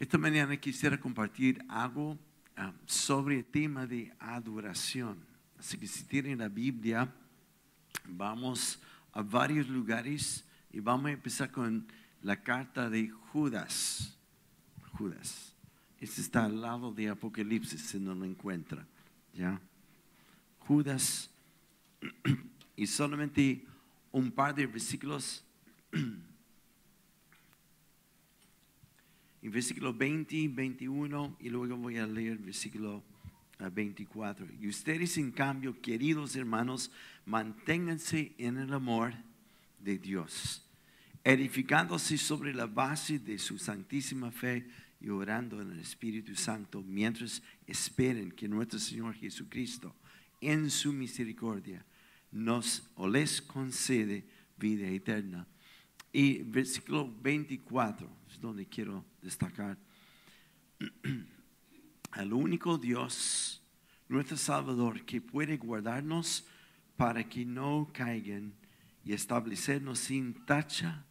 Esta mañana quisiera compartir algo ah, sobre el tema de adoración. Así que si tienen la Biblia, vamos a varios lugares y vamos a empezar con la carta de Judas. Judas. Este está al lado de Apocalipsis, si no lo encuentra. ¿Ya? Judas. Y solamente un par de versículos. En versículo 20, 21 y luego voy a leer versículo 24. Y ustedes, en cambio, queridos hermanos, manténganse en el amor de Dios, edificándose sobre la base de su santísima fe y orando en el Espíritu Santo mientras esperen que nuestro Señor Jesucristo, en su misericordia, nos les concede vida eterna. Y versículo 24 es donde quiero destacar. Al único Dios, nuestro Salvador, que puede guardarnos para que no caigan y establecernos sin tacha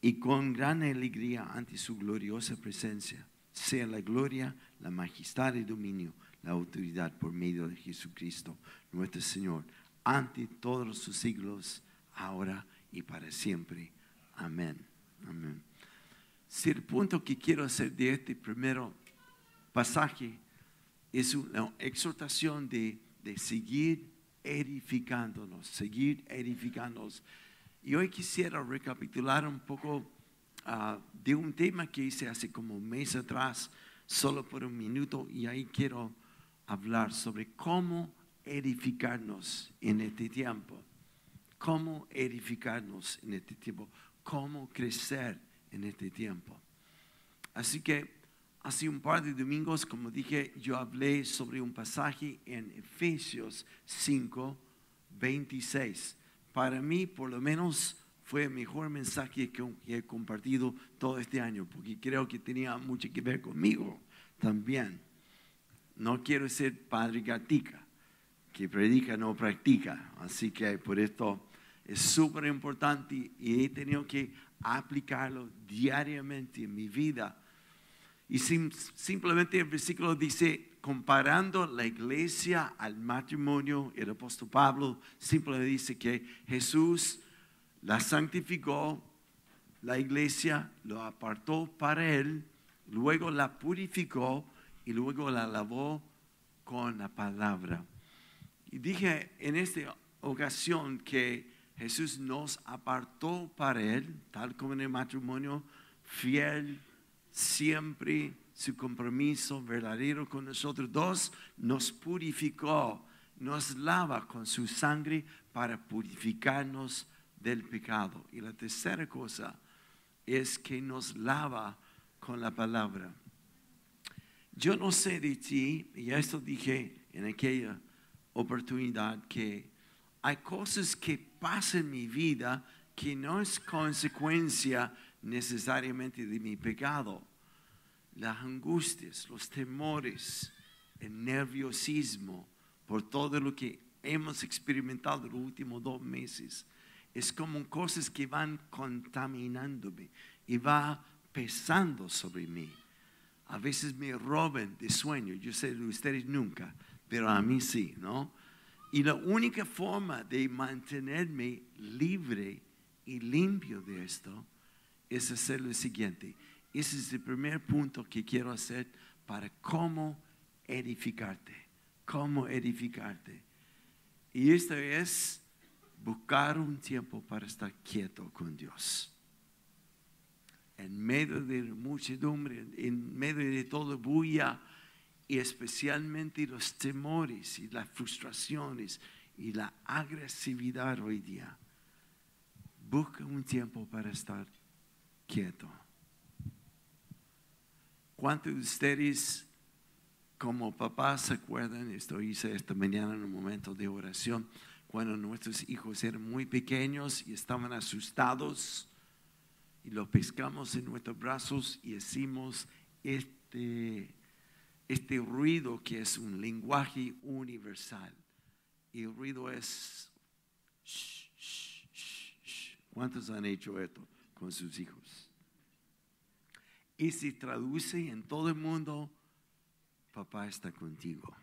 y con gran alegría ante su gloriosa presencia, sea la gloria, la majestad y dominio, la autoridad por medio de Jesucristo, nuestro Señor, ante todos sus siglos, ahora y para siempre. Amén. Amén. Si el punto que quiero hacer de este primero pasaje es una exhortación de, de seguir edificándonos, seguir edificándonos. Y hoy quisiera recapitular un poco ah, de un tema que hice hace como un mes atrás, solo por un minuto, y ahí quiero hablar sobre cómo edificarnos en este tiempo, cómo edificarnos en este tiempo, cómo crecer en este tiempo. Así que hace un par de domingos, como dije, yo hablé sobre un pasaje en Efesios 5, 26. Para mí, por lo menos, fue el mejor mensaje que he compartido todo este año, porque creo que tenía mucho que ver conmigo también. No quiero ser padre gatica, que predica no practica. Así que por esto es súper importante y he tenido que aplicarlo diariamente en mi vida y simplemente el versículo dice, comparando la iglesia al matrimonio, el apóstol Pablo simplemente dice que Jesús la santificó, la iglesia lo apartó para él, luego la purificó y luego la lavó con la palabra. Y dije en esta ocasión que Jesús nos apartó para él, tal como en el matrimonio, fiel, siempre su compromiso verdadero con nosotros. Dos, nos purificó, nos lava con su sangre para purificarnos del pecado. Y la tercera cosa es que nos lava con la palabra. Yo no sé de ti, y esto dije en aquella oportunidad, que hay cosas que pasan en mi vida que no es consecuencia necesariamente de mi pecado. Las angustias, los temores, el nerviosismo por todo lo que hemos experimentado los últimos dos meses, es como cosas que van contaminándome y va pesando sobre mí. A veces me roben de sueño, yo sé de ustedes nunca, pero a mí sí, ¿no? Y la única forma de mantenerme libre y limpio de esto es hacer lo siguiente. Ese es el primer punto que quiero hacer para cómo edificarte, cómo edificarte. Y esto es buscar un tiempo para estar quieto con Dios. En medio de la muchedumbre, en medio de todo bulla y especialmente los temores y las frustraciones y la agresividad hoy día. Busca un tiempo para estar quieto. ¿Cuántos de ustedes como papás se acuerdan? Esto hice esta mañana en un momento de oración, cuando nuestros hijos eran muy pequeños y estaban asustados y los pescamos en nuestros brazos y hicimos este, este ruido que es un lenguaje universal. Y el ruido es... ¿Cuántos han hecho esto con sus hijos? Y se traduce en todo el mundo, papá está contigo.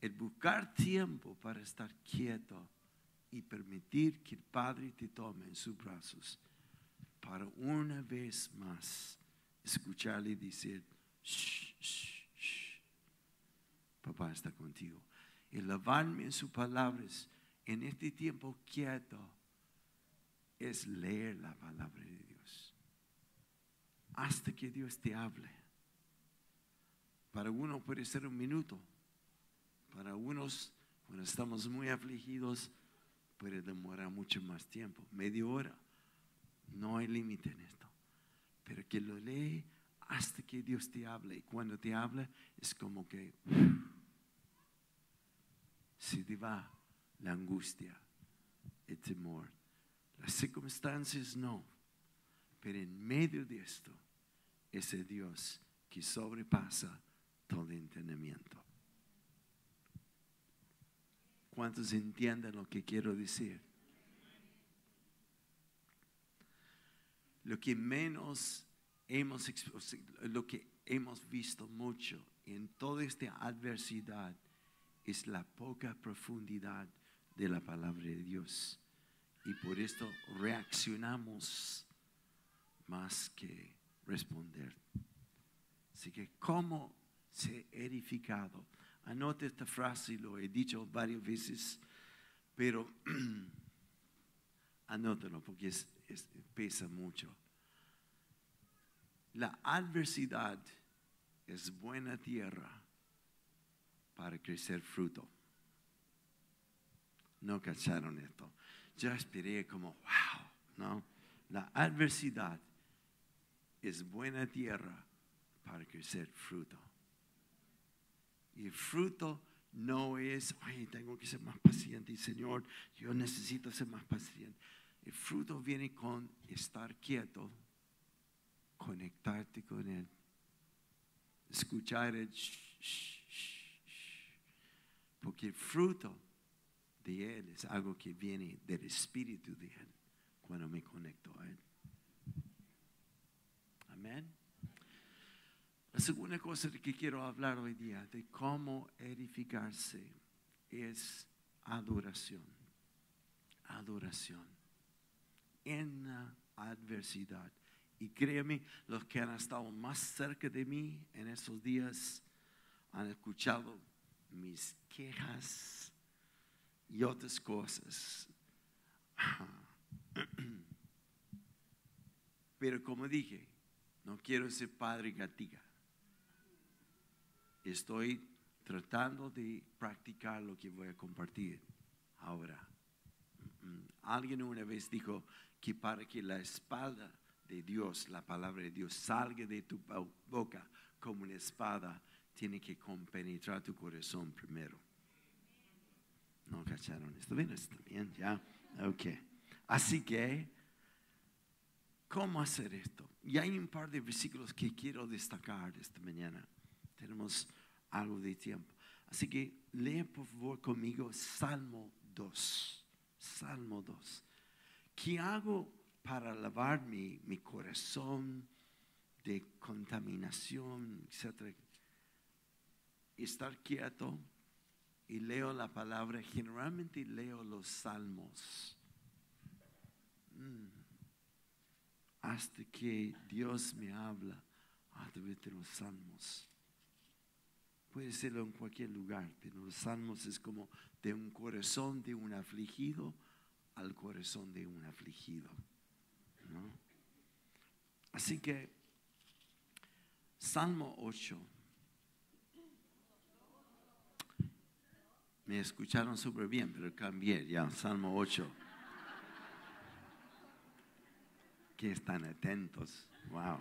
El buscar tiempo para estar quieto y permitir que el Padre te tome en sus brazos para una vez más escucharle decir, papá está contigo. Y lavarme en sus palabras en este tiempo quieto es leer la palabra de Dios. Hasta que Dios te hable. Para uno puede ser un minuto. Para unos, cuando estamos muy afligidos, puede demorar mucho más tiempo. Media hora. No hay límite en esto. Pero que lo lee hasta que Dios te hable. Y cuando te habla, es como que se te va la angustia, el temor. Las circunstancias no. Pero en medio de esto, ese Dios que sobrepasa todo entendimiento. ¿Cuántos entienden lo que quiero decir? Lo que menos hemos, lo que hemos visto mucho en toda esta adversidad es la poca profundidad de la palabra de Dios. Y por esto reaccionamos más que responder. Así que, ¿cómo se edificado? Anote esta frase, lo he dicho varias veces, pero anótalo porque pesa mucho. La adversidad es buena tierra para crecer fruto. No cacharon esto. Yo esperé como, wow, ¿no? La adversidad es buena tierra para crecer fruto. Y el fruto no es, ay, tengo que ser más paciente, Señor, yo necesito ser más paciente. El fruto viene con estar quieto, conectarte con Él, escuchar el porque el fruto de Él es algo que viene del Espíritu de Él cuando me conecto a Él. Amén. La segunda cosa que quiero hablar hoy día, de cómo edificarse, es adoración. Adoración. En la adversidad. Y créeme, los que han estado más cerca de mí en esos días han escuchado mis quejas y otras cosas. Pero como dije, no quiero ser padre gatiga. Estoy tratando de practicar lo que voy a compartir ahora. Alguien una vez dijo que para que la espalda de Dios, la palabra de Dios, salga de tu boca como una espada, tiene que compenetrar tu corazón primero. ¿No cacharon esto? Bien, está bien, ya. Ok. Así que, ¿cómo hacer esto? Y hay un par de versículos que quiero destacar esta mañana. Tenemos algo de tiempo. Así que lee por favor conmigo Salmo 2. Salmo 2. ¿Qué hago para lavar mi, mi corazón de contaminación, etcétera? Estar quieto y leo la palabra, generalmente leo los salmos. Mm. Hasta que Dios me habla a través de los salmos. Puede serlo en cualquier lugar, pero los salmos es como de un corazón de un afligido al corazón de un afligido. Así que, Salmo 8. Me escucharon súper bien, pero cambié ya, Salmo 8. Que están atentos. Wow.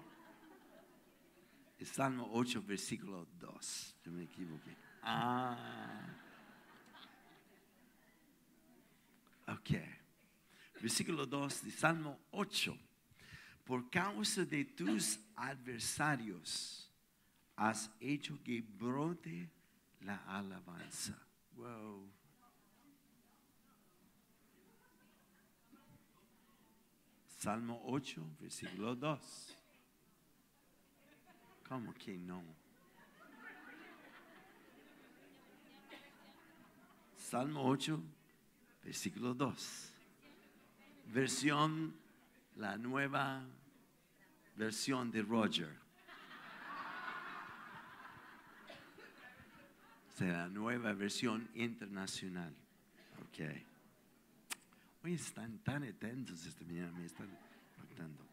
Salmo 8, versículo 2. Yo me equivoqué. Ah. Ok. Versículo 2 de Salmo 8. Por causa de tus adversarios has hecho que brote la alabanza. Wow. Salmo 8, versículo 2. ¿Cómo que no? Salmo 8, versículo 2. Versión, la nueva versión de Roger. La nueva versión internacional. Ok. Hoy están tan atentos esta mañana, me están notando.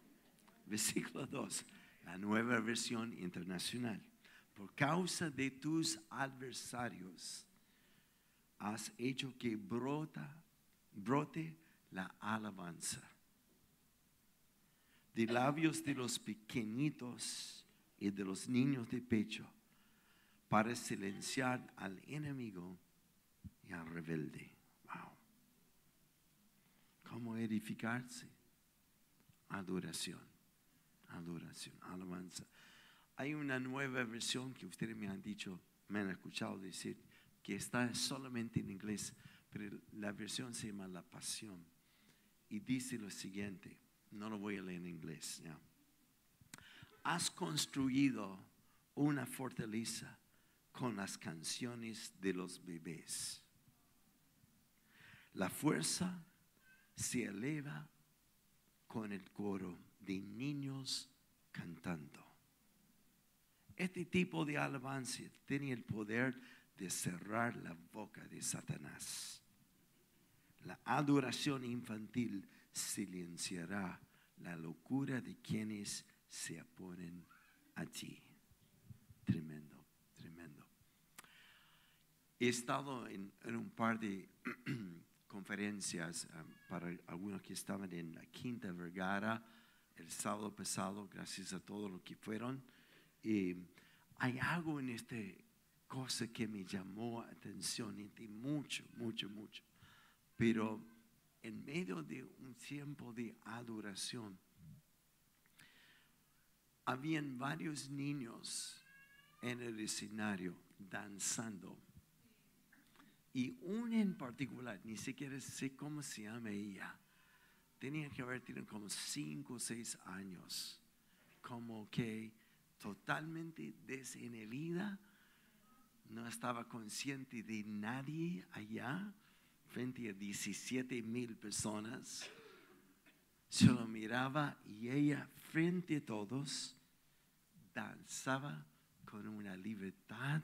Versículo 2, la nueva versión internacional. Por causa de tus adversarios, has hecho que brota, brote la alabanza. De labios de los pequeñitos y de los niños de pecho, para silenciar al enemigo y al rebelde. Wow. ¿Cómo edificarse? Adoración, adoración, alabanza. Hay una nueva versión que ustedes me han dicho, me han escuchado decir, que está solamente en inglés, pero la versión se llama La Pasión. Y dice lo siguiente, no lo voy a leer en inglés. Has construido una fortaleza con las canciones de los bebés. La fuerza se eleva con el coro de niños cantando. Este tipo de alabanza tiene el poder de cerrar la boca de Satanás. La adoración infantil silenciará la locura de quienes se oponen a ti. Tremendo, tremendo. He estado en, un par de conferencias um, para algunos que estaban en la Quinta Vergara el sábado pasado, gracias a todos los que fueron. Y hay algo en este cosa que me llamó atención y mucho, mucho, mucho. Pero en medio de un tiempo de adoración, habían varios niños en el escenario danzando. Y una en particular, ni siquiera sé cómo se llama ella, tenía que haber tenido como cinco o seis años, como que totalmente desinhibida no estaba consciente de nadie allá, frente a 17 mil personas. Solo miraba y ella, frente a todos, danzaba con una libertad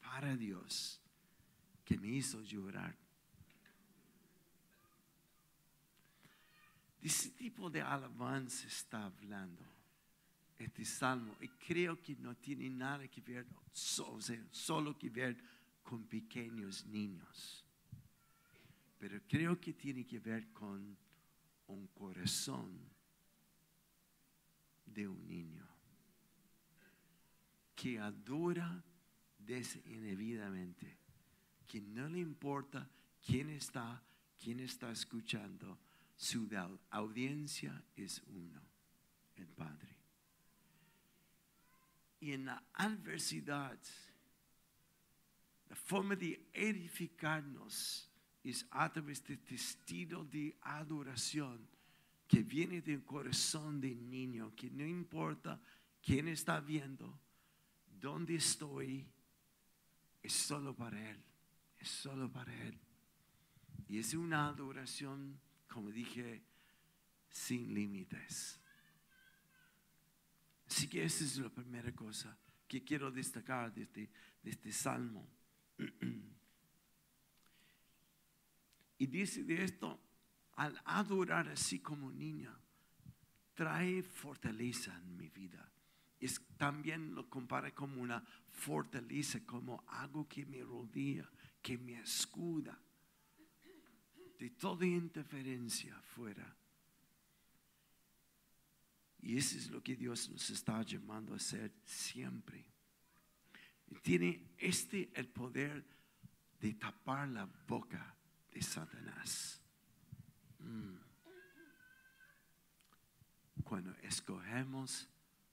para Dios que me hizo llorar. De ese tipo de alabanza está hablando este salmo. Y creo que no tiene nada que ver, solo que ver con pequeños niños. Pero creo que tiene que ver con un corazón de un niño que adora desinhibidamente, que no le importa quién está, quién está escuchando, su audiencia es uno, el Padre. Y en la adversidad, la forma de edificarnos es a través de estilo de adoración que viene del corazón del niño, que no importa quién está viendo, dónde estoy, es solo para Él, es solo para Él. Y es una adoración, como dije, sin límites. Así que esa es la primera cosa que quiero destacar de este, de este salmo. Y dice de esto, al adorar así como niña, trae fortaleza en mi vida. Es, también lo compara como una fortaleza, como algo que me rodea, que me escuda de toda interferencia fuera. Y eso es lo que Dios nos está llamando a hacer siempre. Y tiene este el poder de tapar la boca de Satanás. Mm. Cuando escogemos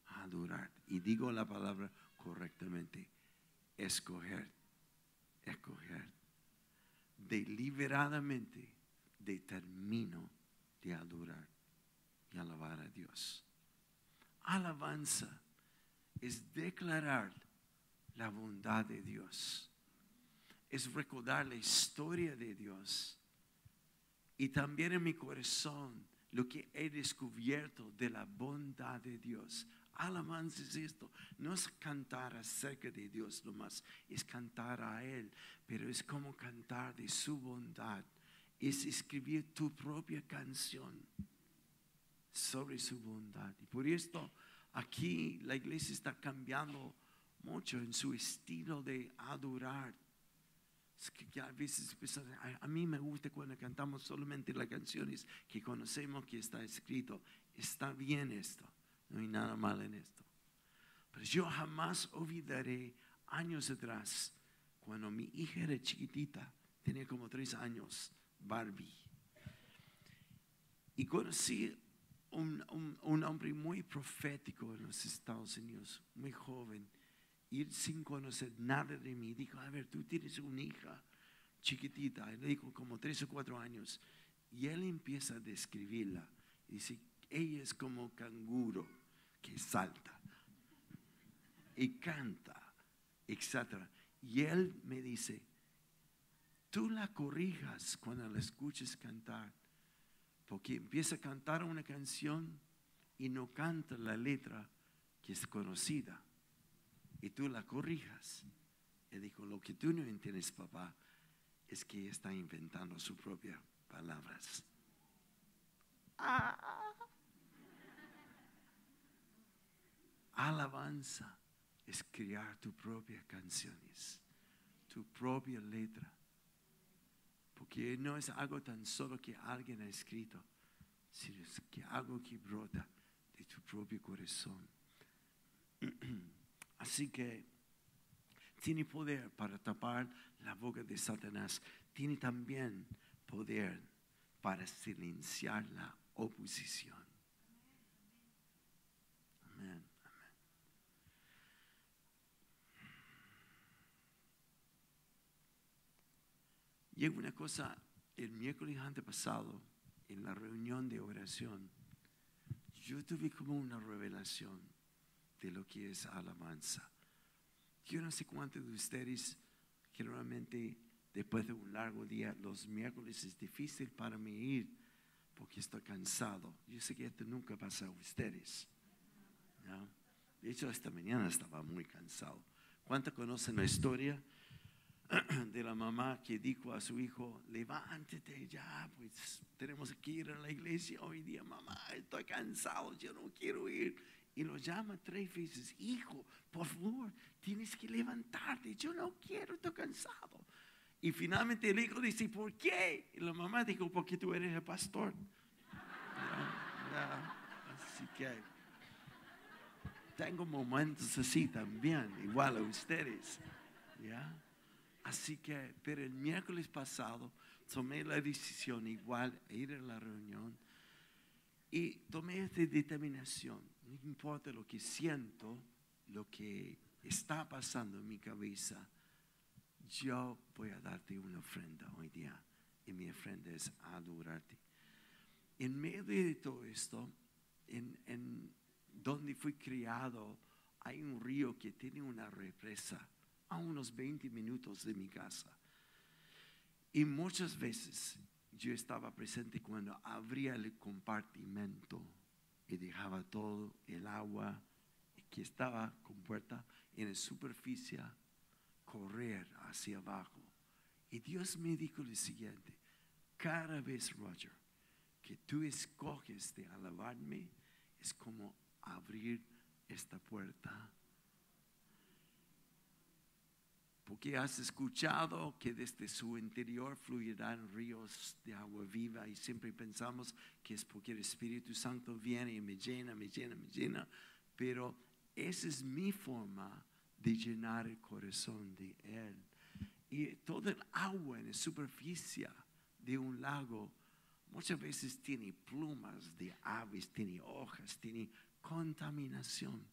adorar, y digo la palabra correctamente, escoger, escoger, deliberadamente determino de adorar y alabar a Dios alabanza es declarar la bondad de Dios. Es recordar la historia de Dios. Y también en mi corazón lo que he descubierto de la bondad de Dios. Alabanza es esto. No es cantar acerca de Dios nomás, es cantar a Él, pero es como cantar de su bondad. Es escribir tu propia canción sobre su bondad. Y por esto aquí la iglesia está cambiando mucho en su estilo de adorar. Es que a mí me gusta cuando cantamos solamente las canciones que conocemos que está escrito. Está bien esto, no hay nada mal en esto. Pero yo jamás olvidaré años atrás, cuando mi hija era chiquitita, tenía como tres años, Barbie. Y conocí un, un, hombre muy profético en los Estados Unidos, muy joven, y sin conocer nada de mí, dijo, a ver, tú tienes una hija chiquitita, le dijo como tres o cuatro años, y él empieza a describirla, y dice, ella es como canguro que salta y canta, etc. Y él me dice, tú la corrijas cuando la escuches cantar porque empieza a cantar una canción y no canta la letra que es conocida. Y tú la corrijas. Y dijo, lo que tú no entiendes, papá, es que está inventando sus propias palabras. Ah. Alabanza es crear tus propias canciones, tu propia letra. Porque no es algo tan solo que alguien ha escrito, sino es que algo que brota de tu propio corazón. Así que tiene poder para tapar la boca de Satanás. Tiene también poder para silenciar la oposición. Amén. Y una cosa, el miércoles antepasado, en la reunión de oración, yo tuve como una revelación de lo que es alabanza. Yo no sé cuántos de ustedes, generalmente después de un largo día, los miércoles es difícil para mí ir porque estoy cansado. Yo sé que esto nunca pasa a ustedes. De hecho, esta mañana estaba muy cansado. ¿Cuántos conocen la historia? de la mamá que dijo a su hijo, levántate ya, pues tenemos que ir a la iglesia hoy día, mamá, estoy cansado, yo no quiero ir. Y lo llama tres veces, hijo, por favor, tienes que levantarte, yo no quiero, estoy cansado. Y finalmente el hijo dice, ¿por qué? Y la mamá dijo, porque tú eres el pastor. Así que tengo momentos así también, igual a ustedes. ¿Ya? Así que, pero el miércoles pasado tomé la decisión igual de ir a la reunión y tomé esta determinación. No importa lo que siento, lo que está pasando en mi cabeza, yo voy a darte una ofrenda hoy día. Y mi ofrenda es adorarte. En medio de todo esto, en, donde fui criado, hay un río que tiene una represa a unos 20 minutos de mi casa. Y muchas veces yo estaba presente cuando abría el compartimento y dejaba todo el agua que estaba compuesta en la superficie correr hacia abajo. Y Dios me dijo lo siguiente, cada vez, Roger, que tú escoges de alabarme, es como abrir esta puerta porque has escuchado que desde su interior fluirán ríos de agua viva y siempre pensamos que es porque el Espíritu Santo viene y me llena, me llena, me llena, pero esa es mi forma de llenar el corazón de Él. Y todo el agua en la superficie de un lago muchas veces tiene plumas de aves, tiene hojas, tiene contaminación.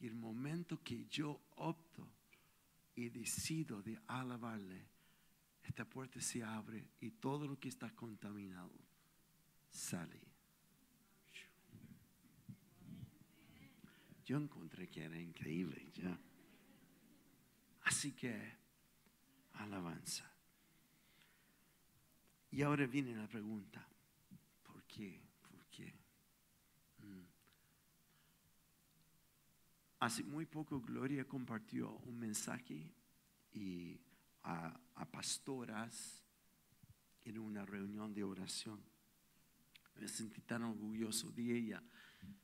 Y el momento que yo opto y decido de alabarle, esta puerta se abre y todo lo que está contaminado sale. yo encontré que era increíble ya. Así que, alabanza. Y ahora viene la pregunta, ¿por qué? Mm. Hace muy poco Gloria compartió un mensaje y a, a pastoras en una reunión de oración. Me sentí tan orgulloso de ella.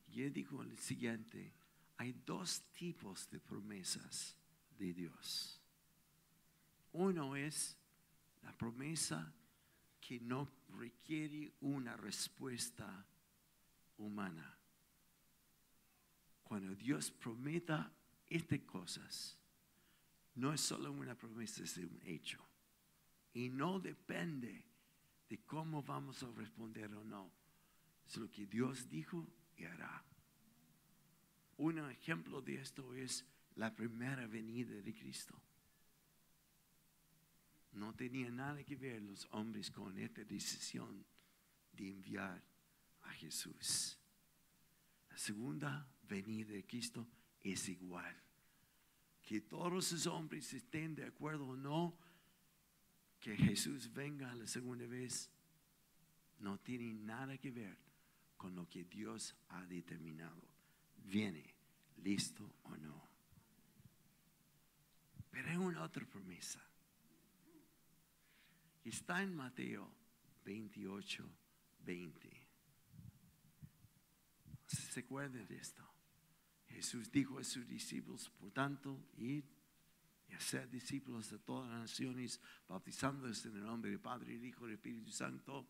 Y ella dijo lo siguiente, hay dos tipos de promesas de Dios. Uno es la promesa que no requiere una respuesta humana. Cuando Dios prometa estas cosas, no es solo una promesa, es un hecho. Y no depende de cómo vamos a responder o no. Es lo que Dios dijo y hará. Un ejemplo de esto es la primera venida de Cristo. No tenía nada que ver los hombres con esta decisión de enviar a Jesús. La segunda venida de Cristo es igual. Que todos los hombres estén de acuerdo o no, que Jesús venga la segunda vez, no tiene nada que ver con lo que Dios ha determinado. Viene, listo o no. Pero hay una otra promesa. Está en Mateo 28, 20. ¿Se acuerdan de esto? Jesús dijo a sus discípulos, por tanto, id y hacer discípulos de todas las naciones, bautizándolos en el nombre del Padre, el Hijo y el Espíritu Santo.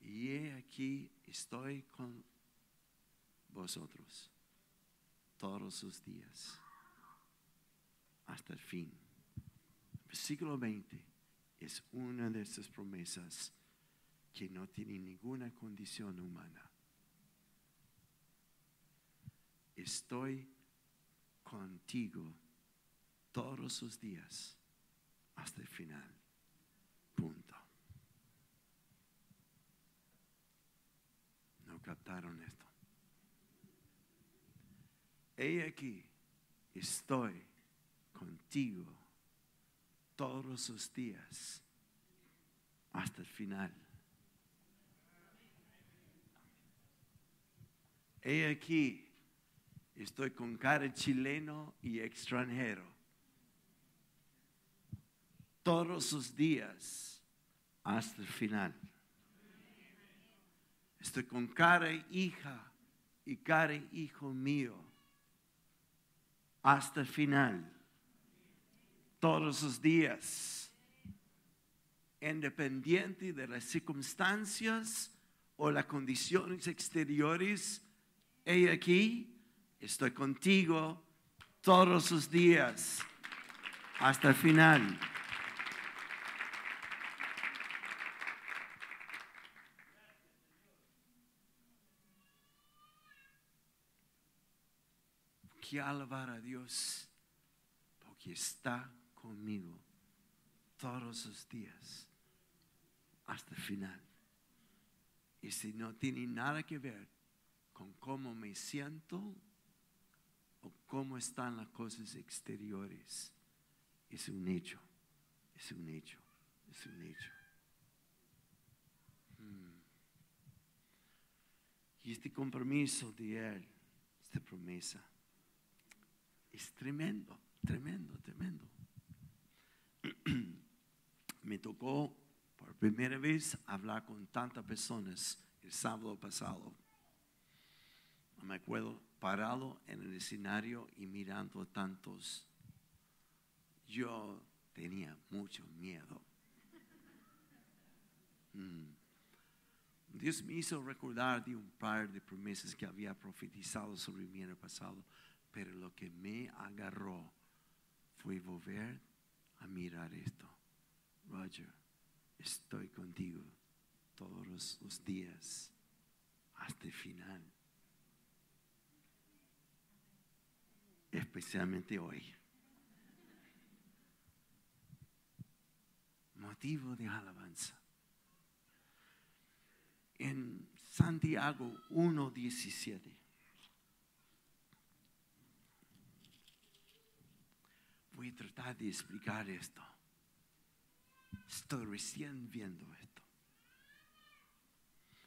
Y he aquí, estoy con vosotros todos los días hasta el fin. Versículo 20 es una de esas promesas que no tiene ninguna condición humana. Estoy contigo todos los días hasta el final. Punto. ¿No captaron esto? He aquí, estoy contigo todos los días hasta el final. He aquí, estoy con cara chileno y extranjero. Todos los días hasta el final. Estoy con cara hija y cara hijo mío hasta el final todos los días, independiente de las circunstancias o las condiciones exteriores. He aquí, estoy contigo todos los días hasta el final. Que alabar a Dios porque está conmigo todos los días hasta el final. Y si no tiene nada que ver con cómo me siento cómo están las cosas exteriores, es un hecho, es un hecho, es un hecho. Hmm. Y este compromiso de Él, esta promesa, es tremendo, tremendo, tremendo. me tocó por primera vez hablar con tantas personas el sábado pasado. Me acuerdo parado en el escenario y mirando tantos. Yo tenía mucho miedo. Mm. Dios me hizo recordar de un par de promesas que había profetizado sobre mi año pasado, pero lo que me agarró fue volver a mirar esto. Roger, estoy contigo todos los días hasta el final. especialmente hoy. Motivo de alabanza. En Santiago 1.17. Voy a tratar de explicar esto. Estoy recién viendo esto.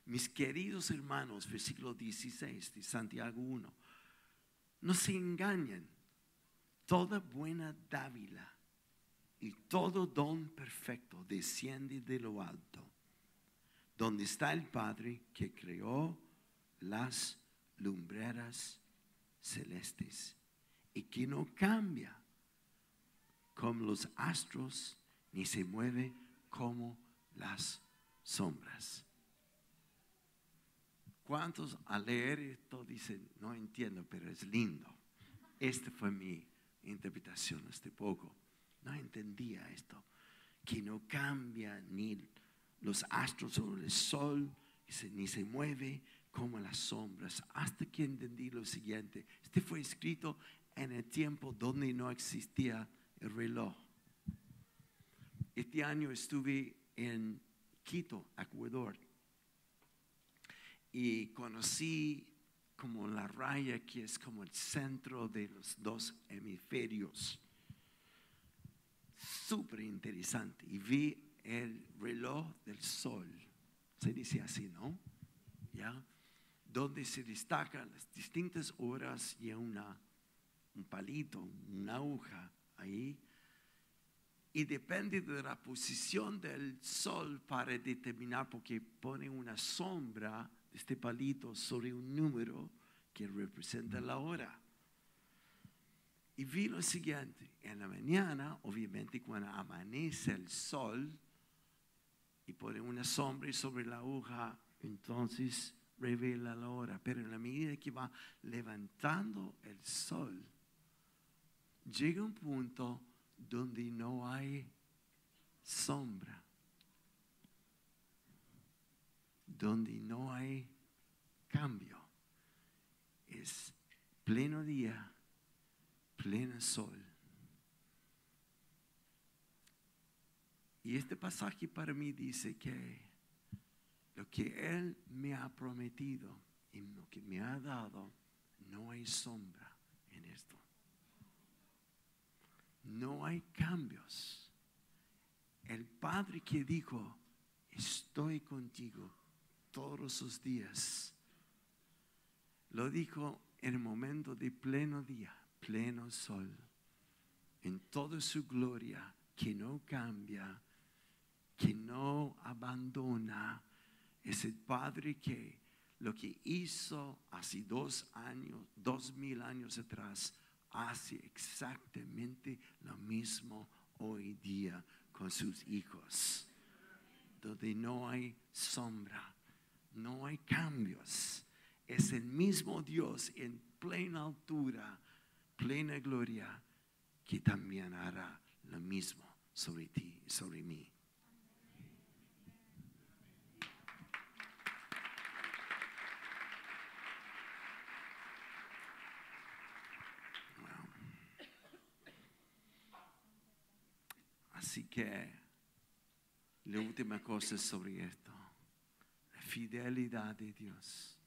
Mis queridos hermanos, versículo 16 de Santiago 1 no se engañen. Toda buena dávila y todo don perfecto desciende de lo alto, donde está el Padre que creó las lumbreras celestes y que no cambia como los astros ni se mueve como las sombras. ¿Cuántos al leer esto dicen, no entiendo, pero es lindo? Esta fue mi interpretación hace poco. No entendía esto, que no cambia ni los astros sobre el sol, ni se mueve como las sombras, hasta que entendí lo siguiente. Este fue escrito en el tiempo donde no existía el reloj. Este año estuve en Quito, Ecuador, y conocí como la raya que es como el centro de los dos hemisferios. Súper interesante. Y vi el reloj del sol. Se dice así, ¿no? ¿Ya? Donde se destacan las distintas horas y una, un palito, una aguja ahí. Y depende de la posición del sol para determinar, porque pone una sombra este palito sobre un número que representa la hora. Y vi lo siguiente, en la mañana, obviamente cuando amanece el sol y pone una sombra sobre la aguja, entonces revela la hora. Pero en la medida que va levantando el sol, llega un punto donde no hay sombra, donde no hay cambio. Es pleno día, pleno sol. Y este pasaje para mí dice que lo que Él me ha prometido y lo que me ha dado, no hay sombra en esto. No hay cambios. El Padre que dijo, estoy contigo todos los días, lo dijo en el momento de pleno día, pleno sol, en toda su gloria, que no cambia, que no abandona. Es el Padre que lo que hizo hace dos años, dos mil años atrás, hace exactamente lo mismo hoy día con sus hijos, donde no hay sombra, no hay cambios. Es el mismo Dios en plena altura, plena gloria, que también hará lo mismo sobre ti, sobre mí. Así que la última cosa sobre esto, fidelidad de Dios.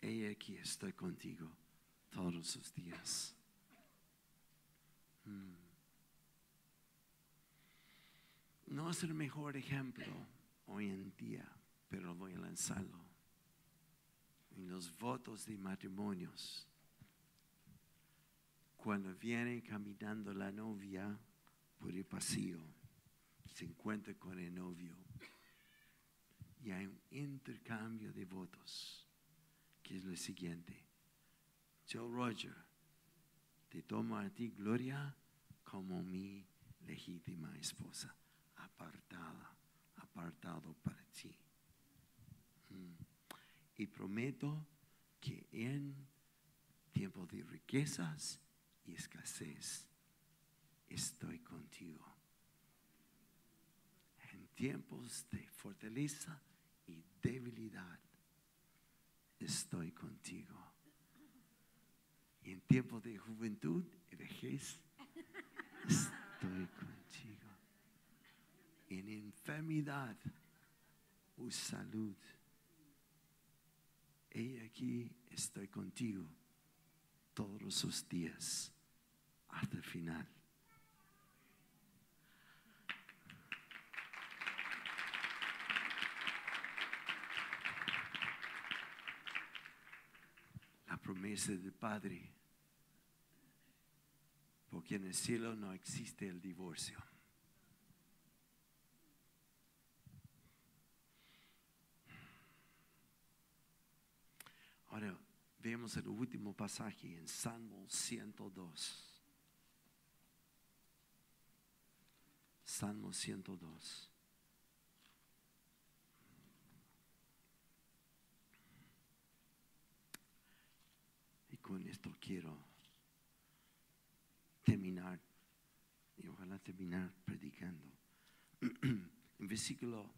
He aquí estoy contigo todos los días. Hmm. No es el mejor ejemplo hoy en día, pero voy a lanzarlo. En los votos de matrimonios, cuando viene caminando la novia, por el pasillo, se encuentra con el novio y hay un intercambio de votos, que es lo siguiente. Yo, Roger, te tomo a ti, Gloria, como mi legítima esposa, apartada, apartado para ti. Mm. Y prometo que en tiempo de riquezas y escasez, estoy contigo. En tiempos de fortaleza debilidad, estoy contigo. Y en tiempos de juventud y vejez, estoy contigo. En enfermedad o salud, he aquí estoy contigo todos los días hasta el final promesa del Padre. Porque en el cielo no existe el divorcio. Ahora vemos el último pasaje en Salmo 102. Salmo 102. Y con esto quiero terminar, y ojalá terminar predicando. en versículo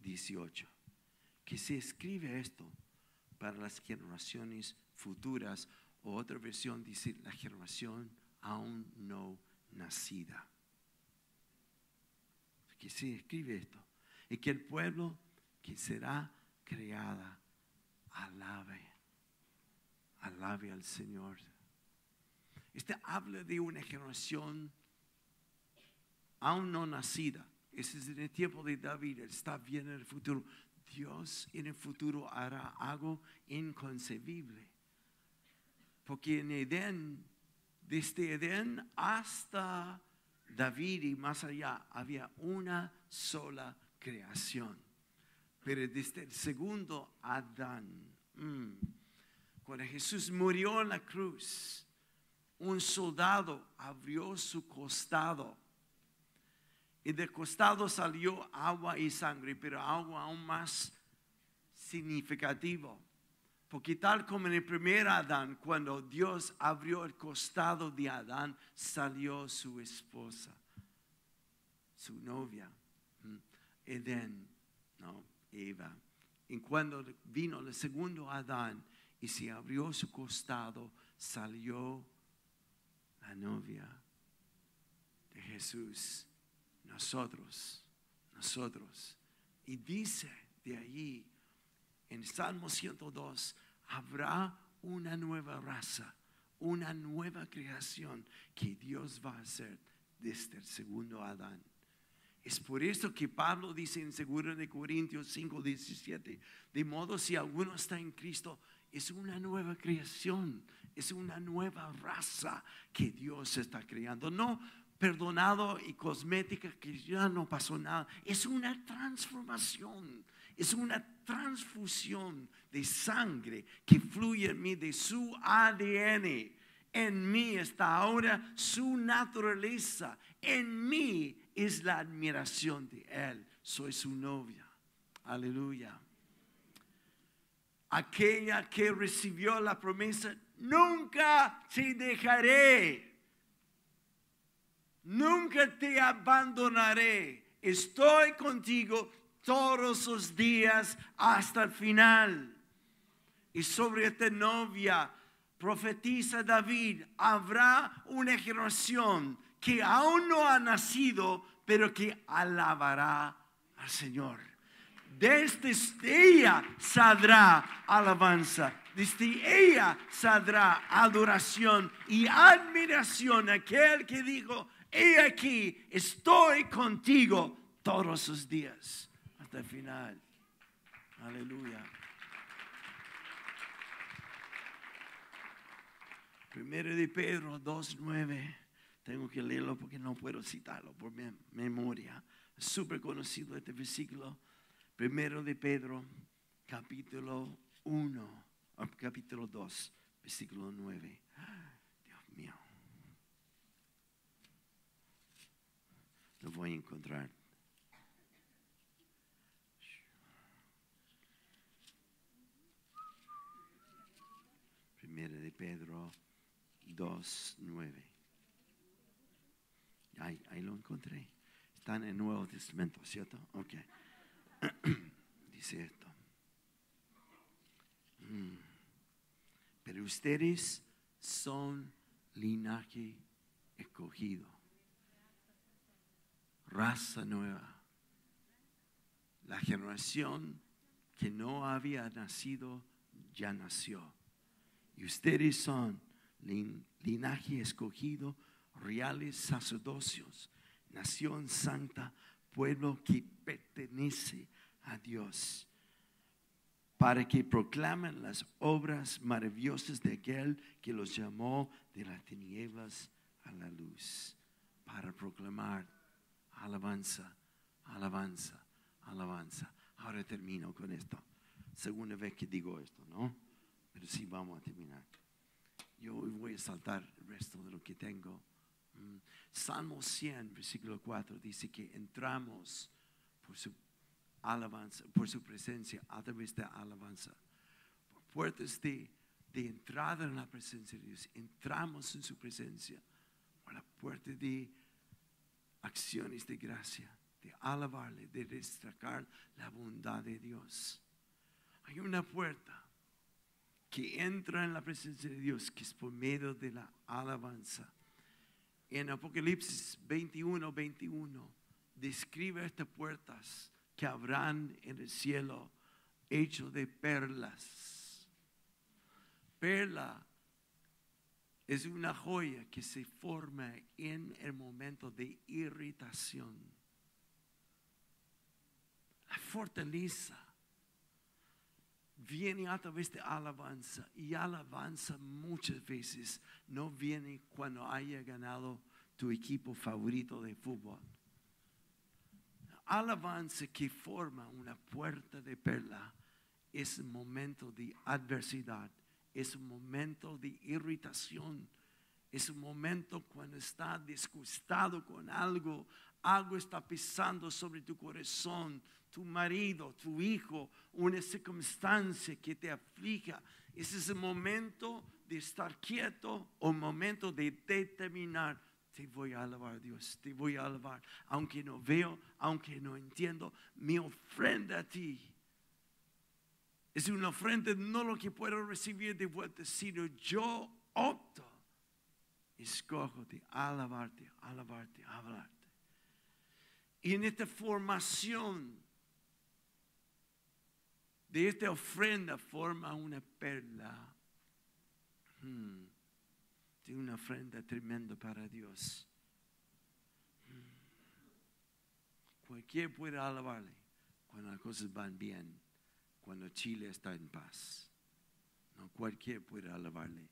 18, que se escribe esto para las generaciones futuras, o otra versión dice la generación aún no nacida. Que se escribe esto, y que el pueblo que será creada alabe, alabe al Señor. Este habla de una generación aún no nacida. Ese es en el tiempo de David, está bien en el futuro. Dios en el futuro hará algo inconcebible. Porque en Edén, desde Edén hasta David y más allá, había una sola creación. Pero desde el segundo Adán, mm, cuando Jesús murió en la cruz, un soldado abrió su costado y del costado salió agua y sangre, pero agua aún más significativo. Porque tal como en el primer Adán, cuando Dios abrió el costado de Adán, salió su esposa, su novia, Edén, ¿no? Eva. Y cuando vino el segundo Adán y se abrió su costado, salió la novia de Jesús nosotros, nosotros. Y dice de allí, en Salmo 102, habrá una nueva raza, una nueva creación que Dios va a hacer desde el segundo Adán. Es por eso que Pablo dice en 2 de Corintios 5, 17, de modo si alguno está en Cristo, es una nueva creación, es una nueva raza que Dios está creando. No perdonado y cosmética que ya no pasó nada. Es una transformación, es una transfusión de sangre que fluye en mí, de su ADN. En mí está ahora su naturaleza. En mí es la admiración de Él. Soy su novia. Aleluya. Aquella que recibió la promesa, nunca te dejaré nunca te abandonaré. Estoy contigo todos los días hasta el final. Y sobre esta novia profetiza David, habrá una generación que aún no ha nacido, pero que alabará al Señor. Desde ella saldrá alabanza, desde ella saldrá adoración y admiración. Aquel que dijo, he aquí, estoy contigo todos los días hasta el final. Aleluya. Primero de Pedro 2.9. Tengo que leerlo porque no puedo citarlo por mi memoria. Súper conocido este versículo. Primero de Pedro, capítulo 1, capítulo 2, versículo 9. Dios mío. lo voy a encontrar. Primera de Pedro 2, 9. Ahí, ahí lo encontré. Está en el Nuevo Testamento, ¿cierto? Ok. Dice esto. Mm. Pero ustedes son linaje escogido raza nueva. La generación que no había nacido ya nació. Y ustedes son linaje escogido, reales sacerdocios, nación santa, pueblo que pertenece a Dios. para que proclamen las obras maravillosas de aquel que los llamó de las tinieblas a la luz, para proclamar alabanza, alabanza, alabanza. Ahora termino con esto. Segunda vez que digo esto, ¿no? Pero sí vamos a terminar. Yo voy a saltar el resto de lo que tengo. Mm. Salmo 100, versículo 4, dice que entramos por su alabanza, por su presencia a través de alabanza. Por puertas de, de entrada en la presencia de Dios. Entramos en su presencia por la puerta de acciones de gracia, de alabarle, de destacar la bondad de Dios. Hay una puerta que entra en la presencia de Dios, que es por medio de la alabanza. En Apocalipsis 21, 21, describe estas puertas que habrán en el cielo hecho de perlas. Perla es una joya que se forma en el momento de irritación. La fortaleza viene a través de alabanza y alabanza muchas veces no viene cuando haya ganado tu equipo favorito de fútbol alabanza que forma una puerta de perla es un momento de adversidad, es un momento de irritación, es un momento cuando está disgustado con algo, algo está pisando sobre tu corazón, tu marido, tu hijo, una circunstancia que te aflija. Es el momento de estar quieto o momento de determinar te voy a alabar, Dios, te voy a alabar. Aunque no veo, aunque no entiendo, mi ofrenda a ti es una ofrenda, no lo que puedo recibir de vuelta, sino yo opto, escojo de alabarte, alabarte, alabarte. Y en esta formación de esta ofrenda forma una perla. Hmm una ofrenda tremenda para Dios. Cualquiera puede alabarle cuando las cosas van bien, cuando Chile está en paz. No cualquiera puede alabarle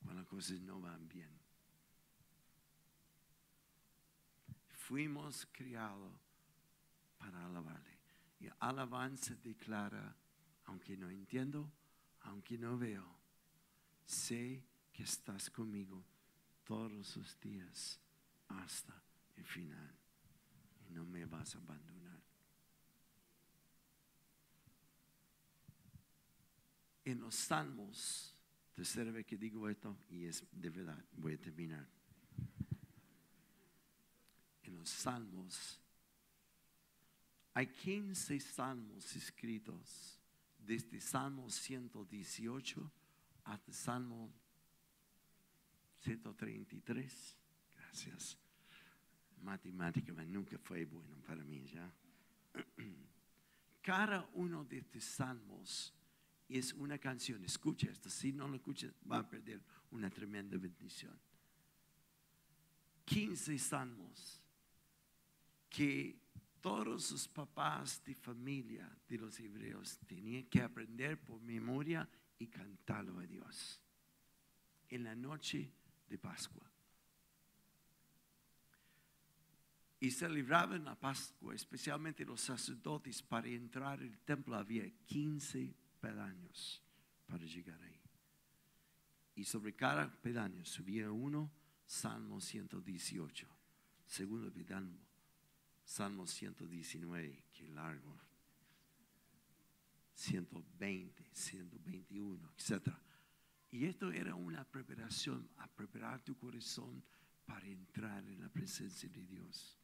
cuando las cosas no van bien. Fuimos criados para alabarle. Y alabanza declara, aunque no entiendo, aunque no veo, sé que estás conmigo todos los días hasta el final y no me vas a abandonar. En los salmos, tercera vez que digo esto, y es de verdad, voy a terminar. En los salmos, hay 15 salmos escritos, desde Salmo 118 hasta Salmo 133. Gracias. Matemática nunca fue bueno para mí ya. Cada uno de estos salmos es una canción. Escucha esto. Si no lo escuchas, va a perder una tremenda bendición. 15 salmos que todos sus papás de familia de los hebreos tenían que aprender por memoria y cantarlo a Dios. En la noche de Pascua. Y celebraban la Pascua, especialmente los sacerdotes, para entrar al templo había 15 pedaños para llegar ahí. Y sobre cada pedaño subía uno, Salmo 118. Segundo pedaño, Salmo 119, que largo. 120, 121, etcétera y esto era una preparación a preparar tu corazón para entrar en la presencia de Dios.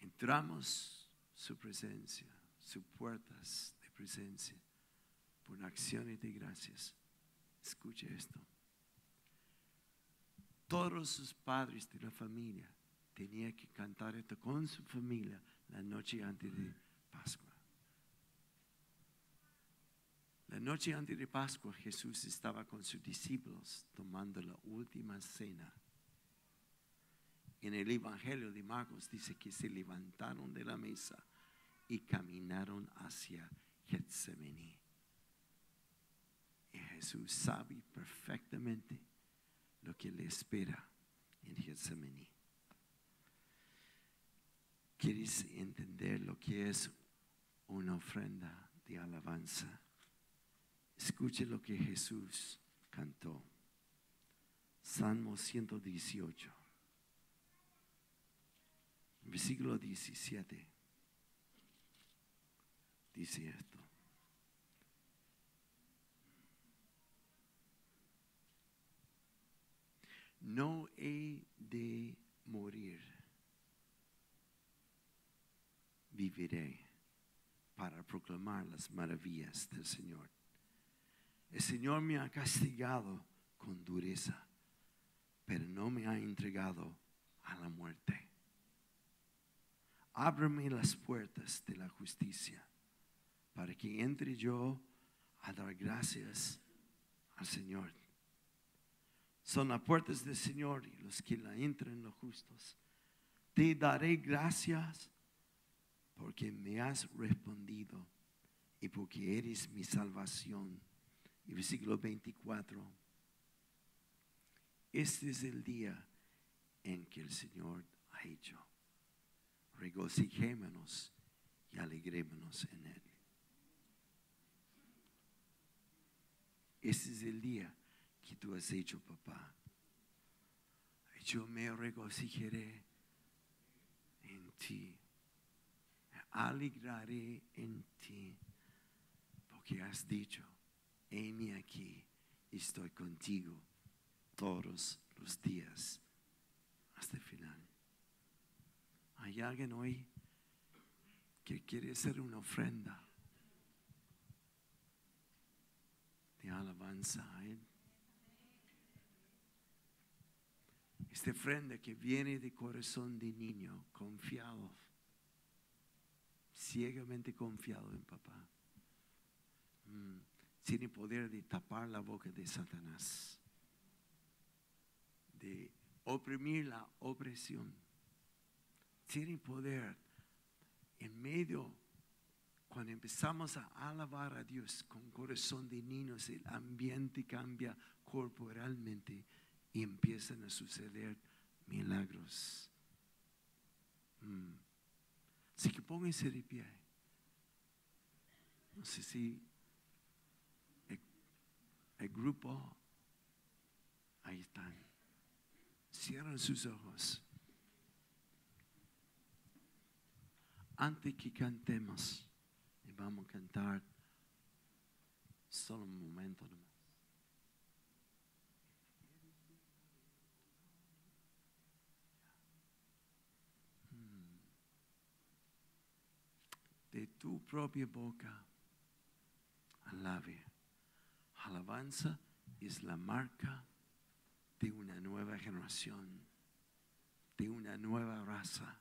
Entramos su presencia, sus puertas de presencia, por acciones de gracias. Escuche esto. Todos sus padres de la familia tenían que cantar esto con su familia la noche antes de Pascua. La noche antes de Pascua Jesús estaba con sus discípulos tomando la última cena. En el Evangelio de Marcos dice que se levantaron de la mesa y caminaron hacia Getsemaní. Y Jesús sabe perfectamente lo que le espera en Getsemaní. ¿Quieres entender lo que es una ofrenda de alabanza? Escuche lo que Jesús cantó. Salmo 118, versículo 17. Dice esto. No he de morir, viviré para proclamar las maravillas del Señor. El Señor me ha castigado con dureza, pero no me ha entregado a la muerte. Ábreme las puertas de la justicia para que entre yo a dar gracias al Señor. Son las puertas del Señor y los que la entran los justos. Te daré gracias porque me has respondido y porque eres mi salvación. Y versículo 24. Este es el día en que el Señor ha hecho. Regocijémonos y alegrémonos en Él. Este es el día que tú has hecho, papá. Yo me regocijaré en ti. Me alegraré en ti. Porque has dicho, heme aquí, estoy contigo todos los días hasta el final. Hay alguien hoy que quiere hacer una ofrenda de alabanza a Él. Esta ofrenda que viene de corazón de niño, confiado, ciegamente confiado en papá. Mm, tiene poder de tapar la boca de Satanás, de oprimir la opresión. Tiene poder en medio cuando empezamos a alabar a Dios con corazón de niños, el ambiente cambia corporalmente y empiezan a suceder milagros. Mm. Así que pónganse de pie. No sé si el grupo, ahí están. Cierran sus ojos. Antes que cantemos. Y vamos a cantar solo un momento nomás. Hmm. De tu propia boca, alabe. Alabanza es la marca de una nueva generación, de una nueva raza.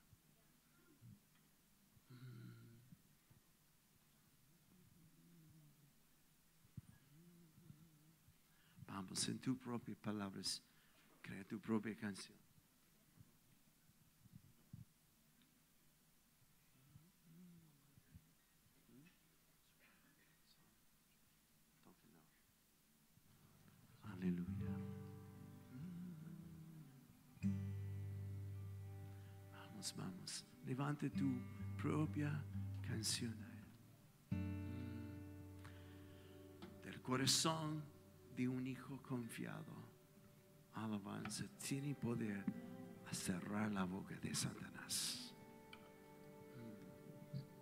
Vamos, en tus propias palabras, crea tu propia canción. Vamos. Levante tu propia canción. Del corazón de un hijo confiado, alabanza, tiene poder a cerrar la boca de Satanás.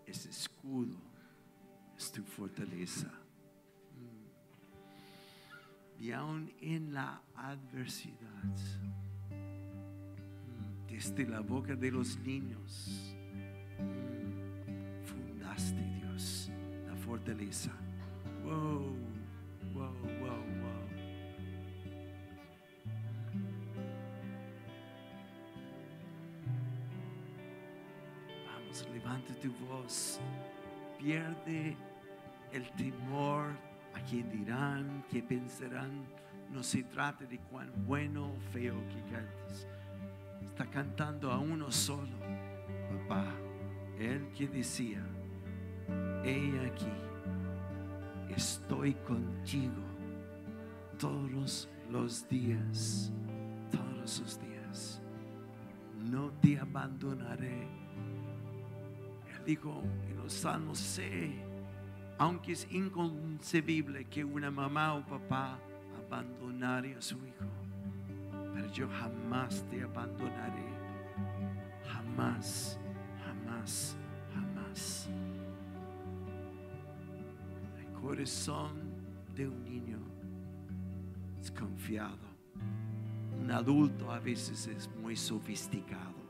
Ese escudo es tu fortaleza. Y aún en la adversidad, desde la boca de los niños, fundaste Dios la fortaleza. Wow, wow, wow, wow. Vamos, levanta tu voz. Pierde el temor a quien dirán, que pensarán. No se trata de cuán bueno o feo que cantes. Está cantando a uno solo, papá. Él que decía, he aquí, estoy contigo todos los días, todos los días. No te abandonaré. Él dijo en los salmos, sé, aunque es inconcebible que una mamá o papá abandonare a su hijo, yo jamás te abandonaré. Jamás, jamás, jamás. El corazón de un niño es confiado. Un adulto a veces es muy sofisticado.